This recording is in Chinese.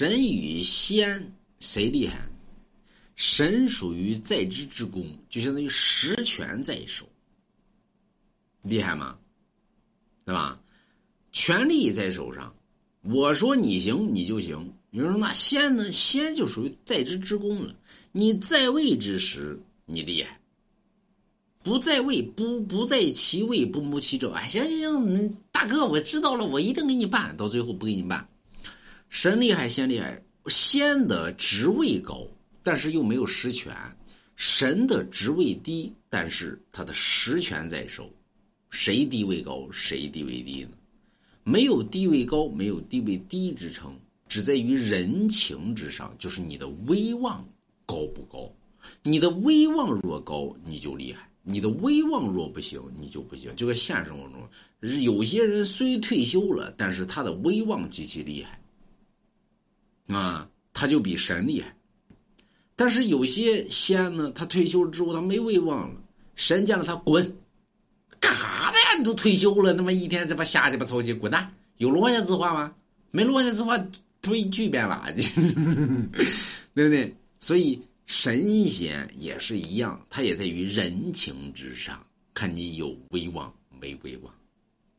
神与仙谁厉害？神属于在职之功，就相当于实权在手，厉害吗？对吧？权力在手上，我说你行你就行。有人说那仙呢？仙就属于在职之功了。你在位之时，你厉害；不在位，不不在其位，不谋其政。哎，行行行，大哥，我知道了，我一定给你办。到最后不给你办，神厉害，仙厉害。仙的职位高。但是又没有实权，神的职位低，但是他的实权在手，谁地位高，谁地位低呢？没有地位高，没有地位低之称，只在于人情之上，就是你的威望高不高。你的威望若高，你就厉害；你的威望若不行，你就不行。就在现实生活中，有些人虽退休了，但是他的威望极其厉害，啊，他就比神厉害。但是有些仙呢，他退休了之后，他没威望了。神见了他滚，干啥的呀？你都退休了，他妈一天这把瞎鸡巴操心，滚蛋！有落下之话吗？没落下之话，推巨变垃圾，对不对？所以神仙也是一样，他也在于人情之上，看你有威望没威望。